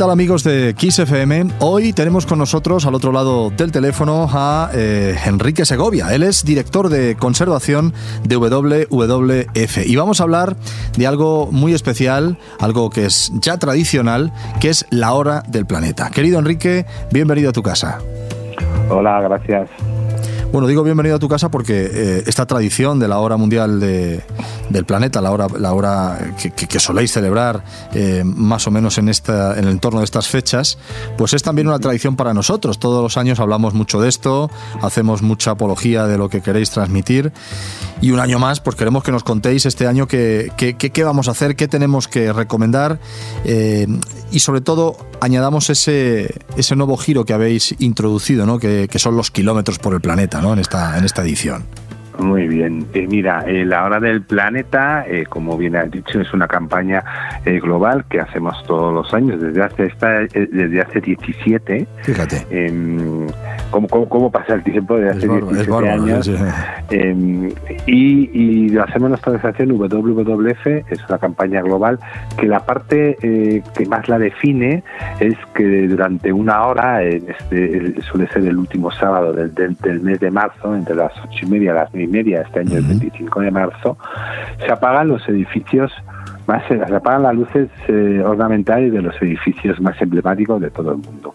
¿Qué tal amigos de Kiss FM? Hoy tenemos con nosotros al otro lado del teléfono a eh, Enrique Segovia. Él es director de conservación de WWF y vamos a hablar de algo muy especial, algo que es ya tradicional, que es la hora del planeta. Querido Enrique, bienvenido a tu casa. Hola, gracias. Bueno, digo bienvenido a tu casa porque eh, esta tradición de la hora mundial del planeta, la hora, la hora que, soléis celebrar eh, más o menos en, esta, en el entorno de estas fechas, pues es también una tradición para nosotros. Todos los años hablamos mucho de esto, hacemos mucha apología de lo que queréis transmitir y un año más, pues queremos que nos contéis este año qué, qué, vamos a hacer, qué tenemos que recomendar eh, y sobre todo añadamos ese, ese nuevo giro que habéis introducido, ¿no? que, que son los kilómetros por el planeta en, esta, en esta edición. Muy bien. Eh, mira, eh, la hora del planeta, eh, como bien has dicho, es una campaña global que hacemos todos los años desde hace esta, desde hace 17. Fíjate. Em, ¿cómo, cómo, pasa el tiempo desde hace 17 años? Em, y, lo hacemos nuestra organización WWF, es una campaña global que la parte que más la define es que durante una hora, este, suele ser el último sábado del, del, mes de marzo, entre las ocho y media y las nueve media, este año, el 25 de marzo, se apagan los edificios más, se apagan las luces eh, ornamentales de los edificios más emblemáticos de todo el mundo.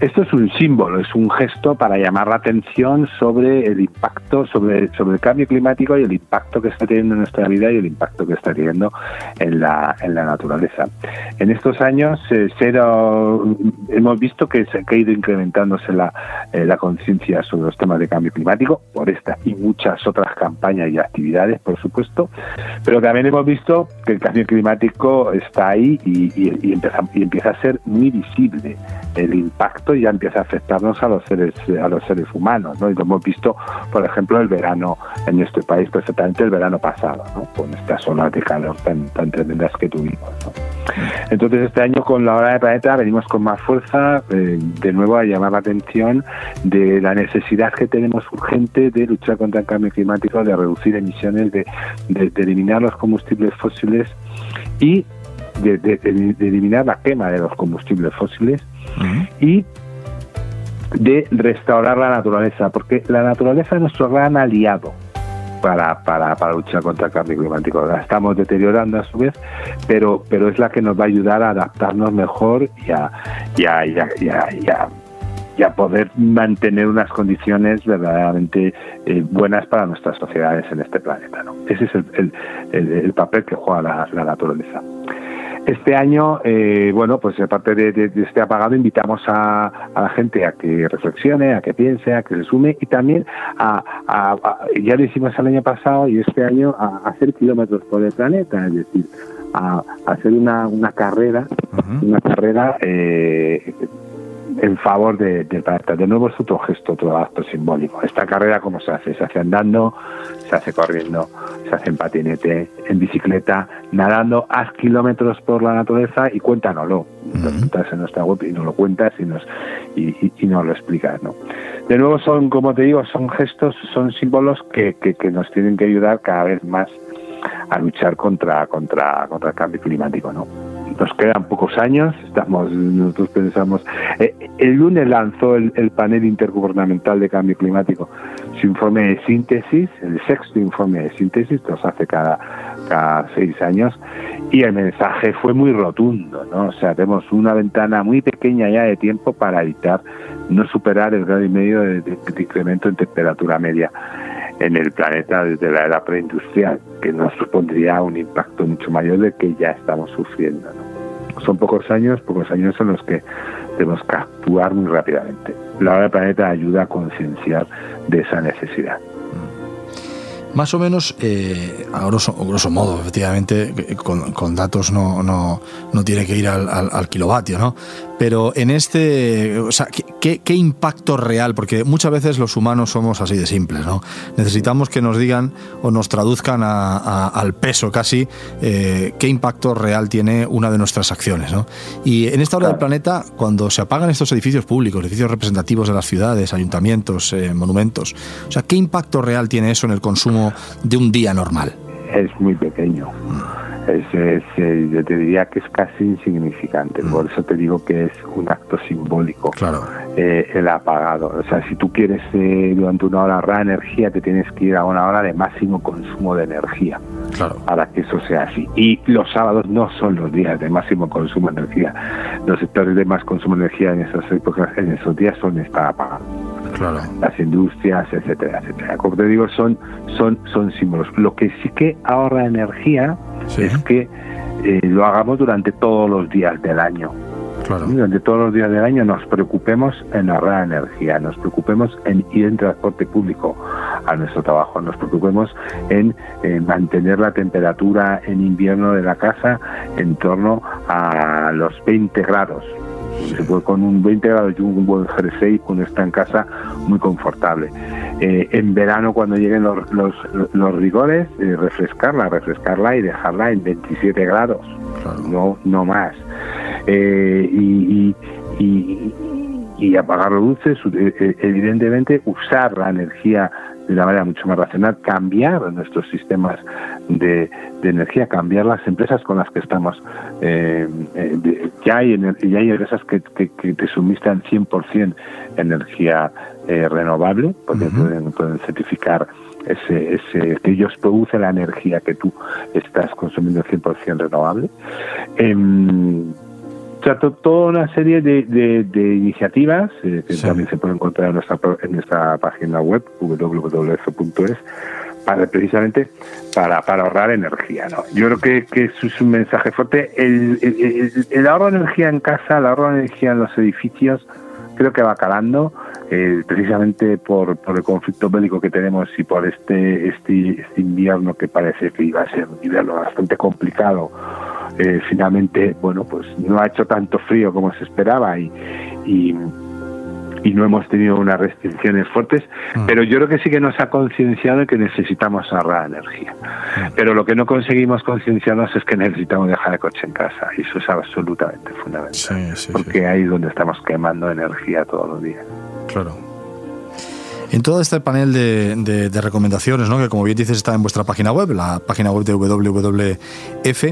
Esto es un símbolo, es un gesto para llamar la atención sobre el impacto, sobre, sobre el cambio climático y el impacto que está teniendo en nuestra vida y el impacto que está teniendo en la, en la naturaleza. En estos años eh, hemos visto que, se, ha ido incrementándose la, eh, la conciencia sobre los temas de cambio climático por esta y muchas otras campañas y actividades, por supuesto, pero también hemos visto que el cambio climático está ahí y, y, empieza, y empieza a ser muy visible el impacto ya empieza a afectarnos a los seres a los seres humanos, ¿no? Y lo hemos visto, por ejemplo, el verano en este país, perfectamente el verano pasado, ¿no? Con estas olas de calor tan, tan tremendas que tuvimos, Entonces este año con la hora de planeta venimos con más fuerza, eh, de nuevo a llamar la atención de la necesidad que tenemos urgente de luchar contra el cambio climático, de reducir emisiones, de, eliminar los combustibles fósiles y de, eliminar la quema de los combustibles fósiles y de restaurar la naturaleza, porque la naturaleza es nuestro gran aliado para, para, para luchar contra el cambio climático. La estamos deteriorando a su vez, pero, pero es la que nos va a ayudar a adaptarnos mejor y a, y a, y a, poder mantener unas condiciones verdaderamente eh, buenas para nuestras sociedades en este planeta. ¿no? Ese es el, el, el papel que juega la, la naturaleza. Este año, eh, bueno, pues aparte de, este apagado, invitamos a, la gente a que reflexione, a que piense, a que se sume y también a, ya lo hicimos el año pasado y este año, a, hacer kilómetros por el planeta, es decir, a, hacer una, una carrera, una carrera eh, en favor de, del planeta. De nuevo es otro gesto, otro acto simbólico. Esta carrera, ¿cómo se hace? Se hace andando, se hace corriendo, se hace en patinete, en bicicleta, nadando, haz kilómetros por la naturaleza y cuéntanoslo. Estás en nuestra web y nos lo cuentas y nos, y, y, nos lo explicas. ¿no? De nuevo son, como te digo, son gestos, son símbolos que, que, que nos tienen que ayudar cada vez más a luchar contra, contra, contra el cambio climático. ¿no? Nos quedan pocos años, estamos, nosotros pensamos, eh, el lunes lanzó el, panel intergubernamental de cambio climático su informe de síntesis, el sexto informe de síntesis, que los hace cada, cada seis años, y el mensaje fue muy rotundo, ¿no? O sea, tenemos una ventana muy pequeña ya de tiempo para evitar no superar el grado y medio de, incremento en temperatura media en el planeta desde la era preindustrial, que nos supondría un impacto mucho mayor del que ya estamos sufriendo. son pocos años, pocos años en los que tenemos que actuar muy rápidamente. La hora del planeta ayuda a concienciar de esa necesidad. Más o menos, eh, a grosso, modo, efectivamente, con, datos no, no, no, tiene que ir al, kilovatio, ¿no? Pero en este, o sea, ¿qué, ¿qué, impacto real? Porque muchas veces los humanos somos así de simples, ¿no? Necesitamos que nos digan o nos traduzcan a, al peso casi eh, qué impacto real tiene una de nuestras acciones, ¿no? Y en esta hora del planeta, cuando se apagan estos edificios públicos, edificios representativos de las ciudades, ayuntamientos, eh, monumentos, o sea, ¿qué impacto real tiene eso en el consumo de un día normal? Es muy pequeño. Yo te diría que es casi insignificante. Mm. Por eso te digo que es un acto simbólico claro. Eh, el apagado. O sea, si tú quieres eh, durante una hora ahorrar energía, te tienes que ir a una hora de máximo consumo de energía claro. para que eso sea así. Y los sábados no son los días de máximo consumo de energía. Los sectores de más consumo de energía en esas épocas, en esos días son estar apagados. Claro. Las industrias, etcétera, etcétera. Como te digo, son, son, son símbolos. Lo que sí que ahorra energía es que eh, lo hagamos durante todos los días del año. Durante todos los días del año nos preocupemos en ahorrar energía, nos preocupemos en ir en transporte público a nuestro trabajo, nos preocupemos en, mantener la temperatura en invierno de la casa en torno a los 20 grados. Con un 20 grados y un buen jersey uno está en casa muy confortable. Eh, en verano cuando lleguen los, los, los rigores, eh, refrescarla, refrescarla y dejarla en 27 grados, no, no más. Eh, y, y, y, apagar los luces, evidentemente usar la energía de una manera mucho más racional, cambiar nuestros sistemas de, energía, cambiar las empresas con las que estamos. ya, hay, ya hay empresas que, que, que te suministran 100% energía eh, renovable, porque pueden, pueden certificar ese, ese, que ellos producen la energía que tú estás consumiendo 100% renovable. Sea, toda una serie de, de, iniciativas eh, que también se pueden encontrar en nuestra, en nuestra página web www.es para precisamente para, para ahorrar energía. ¿no? Yo creo que, que eso es un mensaje fuerte. El, el, el, ahorro de energía en casa, el ahorro de energía en los edificios, creo que va calando. Eh, precisamente por, por, el conflicto bélico que tenemos y por este, este, este, invierno que parece que iba a ser un invierno bastante complicado, eh, finalmente, bueno, pues no ha hecho tanto frío como se esperaba y, y y no hemos tenido unas restricciones fuertes, mm. pero yo creo que sí que nos ha concienciado que necesitamos ahorrar energía. Mm. Pero lo que no conseguimos concienciarnos es que necesitamos dejar el coche en casa, y eso es absolutamente fundamental, porque ahí es donde estamos quemando energía todos los días. Claro. En todo este panel de, recomendaciones, ¿no? que como bien dices está en vuestra página web, la página web de WWF,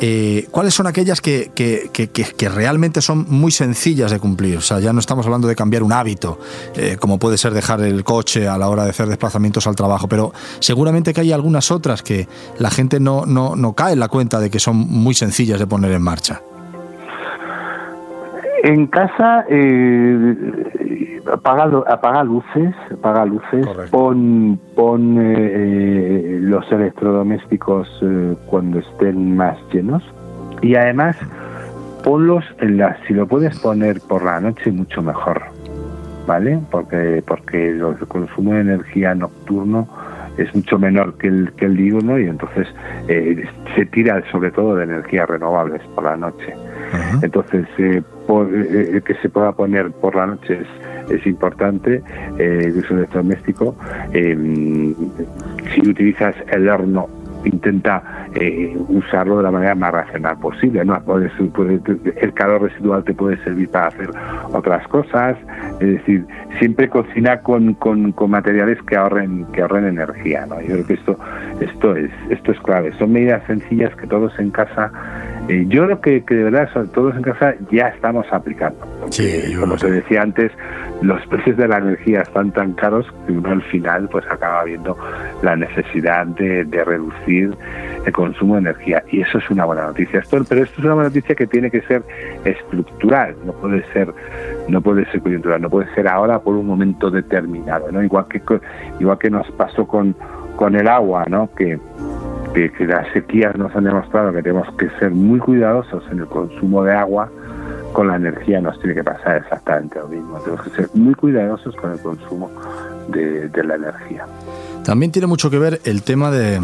eh, ¿cuáles son aquellas que, que, realmente son muy sencillas de cumplir? O sea, ya no estamos hablando de cambiar un hábito, eh, como puede ser dejar el coche a la hora de hacer desplazamientos al trabajo, pero seguramente que hay algunas otras que la gente no, no, no cae en la cuenta de que son muy sencillas de poner en marcha. En casa, eh, apaga, apaga luces, apaga luces, pon, pon eh, eh, los electrodomésticos eh, cuando estén más llenos y además ponlos en la, si lo puedes poner por la noche mucho mejor, ¿vale? Porque porque el consumo de energía nocturno es mucho menor que el, que el diurno y entonces se tira sobre todo de energías renovables por la noche. Entonces, eh, eh, eh, que se pueda poner por la noche es, importante, el uso electrodoméstico. Em, si utilizas el horno intenta usarlo de la manera más racional posible. ¿no? el calor residual te puede servir para hacer otras cosas. Es decir, siempre cocina con, con, con, materiales que ahorren que ahorren energía. ¿no? Yo creo que esto esto es esto es clave. Son medidas sencillas que todos en casa eh, yo creo que, que, de verdad, todos en casa, ya estamos aplicando. Sí, como te decía antes, los precios de la energía están tan caros que uno al final pues acaba viendo la necesidad de, reducir el consumo de energía. Y eso es una buena noticia. Esto, pero esto es una buena noticia que tiene que ser estructural, no puede ser no puede ser coyuntural, no puede ser ahora por un momento determinado, ¿no? Igual que igual que nos pasó con con el agua, ¿no? Que que, las sequías nos han demostrado que tenemos que ser muy cuidadosos en el consumo de agua, con la energía nos tiene que pasar exactamente lo mismo. Tenemos que ser muy cuidadosos con el consumo de la energía. También tiene mucho que ver el tema de,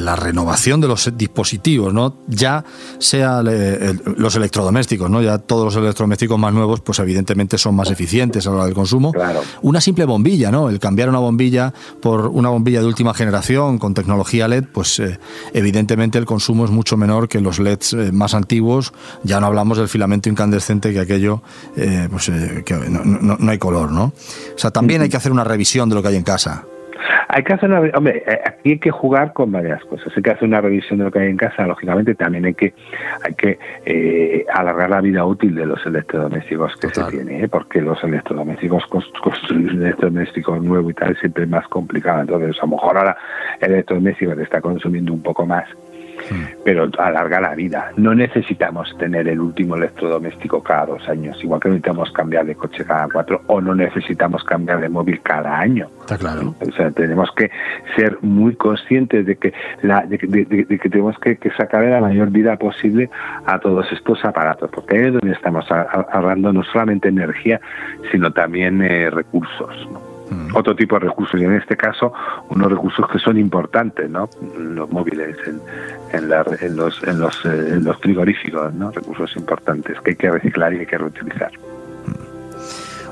la renovación de los dispositivos, ¿no? Ya sea los electrodomésticos, ¿no? Ya todos los electrodomésticos más nuevos, pues evidentemente son más eficientes a la hora del consumo. Una simple bombilla, ¿no? El cambiar una bombilla por una bombilla de última generación con tecnología LED, pues eh, evidentemente el consumo es mucho menor que los LEDs eh, más antiguos. Ya no hablamos del filamento incandescente que aquello, eh, pues que no, no, hay color, ¿no? O sea, también hay que hacer una revisión de lo que hay en casa Hay que hacer una, hombre, eh, aquí hay que jugar con varias cosas. Hay que hacer una revisión de lo que hay en casa. Lógicamente, también hay que hay que eh, alargar la vida útil de los electrodomésticos que se tiene, ¿eh? porque los electrodomésticos construir un electrodoméstico nuevo y tal siempre es más complicado. Entonces, a lo mejor ahora el electrodoméstico te está consumiendo un poco más pero alarga la vida. No necesitamos tener el último electrodoméstico cada dos años, igual que necesitamos cambiar de coche cada cuatro o no necesitamos cambiar de móvil cada año. Está claro. O sea, tenemos que ser muy conscientes de que, la, de, que tenemos que, sacar la mayor vida posible a todos estos aparatos, porque ahí es donde estamos ahorrando no solamente energía, sino también eh, recursos. ¿no? Mm. otro tipo de recursos y en este caso unos recursos que son importantes, ¿no? Los móviles, en, en, los, en, los, eh, en los frigoríficos, ¿no? Recursos importantes que hay que reciclar y hay que reutilizar.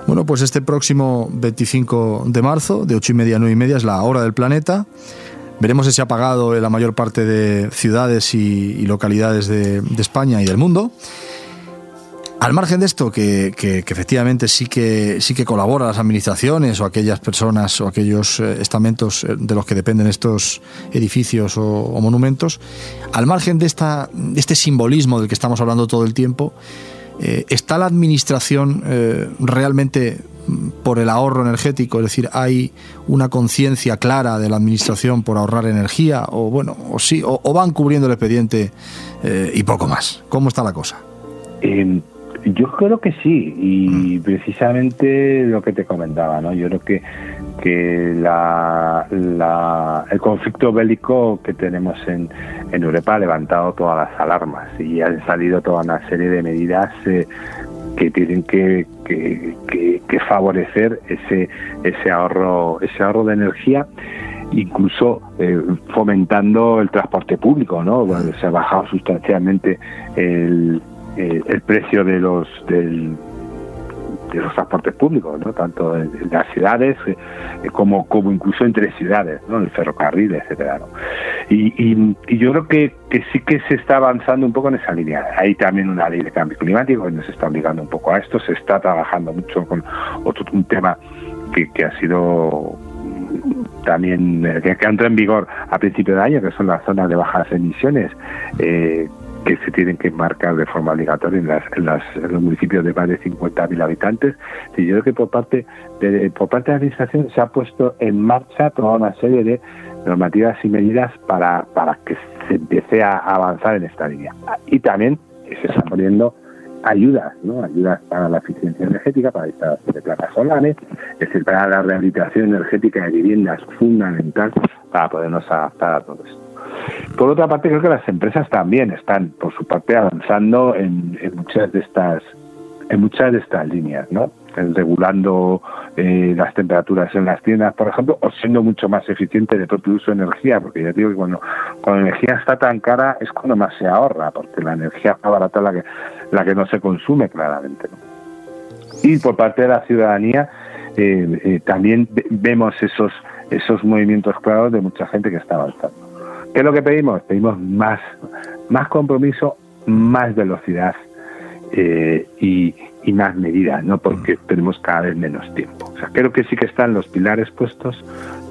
Bueno, pues este próximo 25 de marzo, de 8 y media a 9 y media, es la hora del planeta. Veremos si se ha apagado en la mayor parte de ciudades y, localidades de, de España y del mundo. Al margen de esto, que, efectivamente sí que, sí que colabora las administraciones o aquellas personas o aquellos eh, estamentos eh, de los que dependen estos edificios o, monumentos, al margen de, esta, de este simbolismo del que estamos hablando todo el tiempo, eh, ¿está la administración realmente por el ahorro energético? Es decir, ¿hay una conciencia clara de la administración por ahorrar energía? ¿O bueno, o sí, o, van cubriendo el expediente y poco más? ¿Cómo está la cosa? Yo creo que sí, y mm. precisamente lo que te comentaba, ¿no? Yo creo que, que la, el conflicto bélico que tenemos en, en Europa ha levantado todas las alarmas y han salido toda una serie de medidas eh, que tienen que, que, favorecer ese, ese, ahorro, ese ahorro de energía incluso eh, fomentando el transporte público, ¿no? se ha bajado sustancialmente el, eh, el precio de los del, de los transportes públicos, ¿no? tanto en, las ciudades eh, como, como incluso entre ciudades, ¿no? el ferrocarril, etcétera. Y, y, yo creo que, que sí que se está avanzando un poco en esa línea. Hay también una ley de cambio climático que nos está obligando un poco a esto. Se está trabajando mucho con otro un tema que, que ha sido también eh, que, que entró en vigor a principio de año, que son las zonas de bajas emisiones, eh, que se tienen que marcar de forma obligatoria en, las, los municipios de más de 50.000 habitantes. Y yo creo que por parte de, por parte de la Administración se ha puesto en marcha toda una serie de normativas y medidas para, para que se empiece a avanzar en esta línea. Y también se están poniendo ayudas, ¿no? Ayudas para la eficiencia energética, para instalación de placas solares, es decir, para la rehabilitación energética de viviendas fundamental para podernos adaptar a todo esto. Por otra parte, creo que las empresas también están, por su parte, avanzando en, muchas de estas en muchas de estas líneas, ¿no? regulando eh, las temperaturas en las tiendas, por ejemplo, o siendo mucho más eficiente de propio uso de energía, porque ya digo que cuando, la energía está tan cara es cuando más se ahorra, porque la energía más barata es la que, la que no se consume claramente. Y por parte de la ciudadanía eh, eh, también vemos esos, esos movimientos claros de mucha gente que está avanzando. ¿Qué es lo que pedimos? Pedimos más, más compromiso, más velocidad eh, y, más medidas, ¿no? Porque mm. tenemos cada vez menos tiempo. O sea, creo que sí que están los pilares puestos,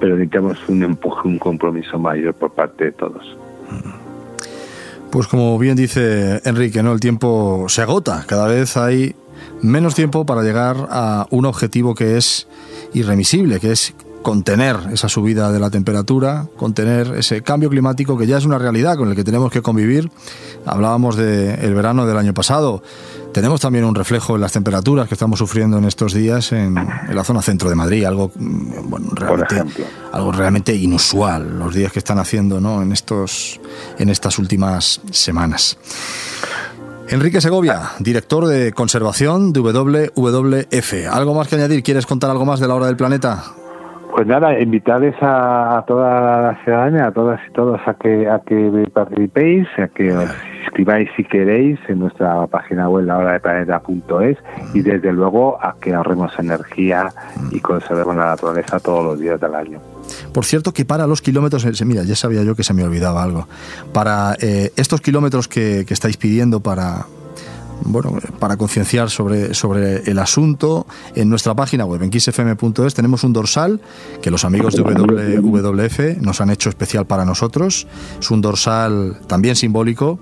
pero necesitamos un empuje, un compromiso mayor por parte de todos. Pues como bien dice Enrique, ¿no? El tiempo se agota. Cada vez hay menos tiempo para llegar a un objetivo que es irremisible, que es contener esa subida de la temperatura, contener ese cambio climático que ya es una realidad con el que tenemos que convivir. Hablábamos del verano del año pasado. Tenemos también un reflejo en las temperaturas que estamos sufriendo en estos días en, la zona centro de Madrid, algo, mm, bueno, realmente, algo realmente inusual, los días que están haciendo ¿no? en, estos, en estas últimas semanas. Enrique Segovia, director de conservación de WWF. ¿Algo más que añadir? ¿Quieres contar algo más de la hora del planeta? Pues nada, invitarles a, toda la ciudadanía, a todas y todos a que a que participéis, a que os inscribáis si queréis en nuestra página web lahoradeplaneta.es y desde luego a que ahorremos energía y conservemos la naturaleza todos los días del año. Por cierto que para los kilómetros, eh, mira, ya sabía yo que se me olvidaba algo, para eh, estos kilómetros que, que estáis pidiendo para bueno, para concienciar sobre, sobre el asunto. En nuestra página web, en xfm.es, tenemos un dorsal que los amigos de WWF nos han hecho especial para nosotros. Es un dorsal también simbólico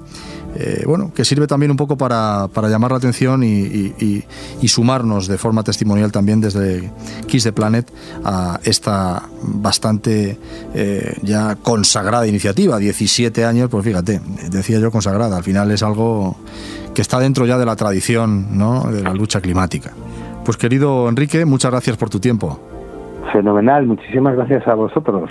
eh, bueno, que sirve también un poco para, llamar la atención y, sumarnos de forma testimonial también desde Kiss the Planet a esta bastante eh, ya consagrada iniciativa, 17 años, pues fíjate, decía yo consagrada, al final es algo que está dentro ya de la tradición de la lucha climática. Pues querido Enrique, muchas gracias por tu tiempo. Fenomenal, muchísimas gracias a vosotros.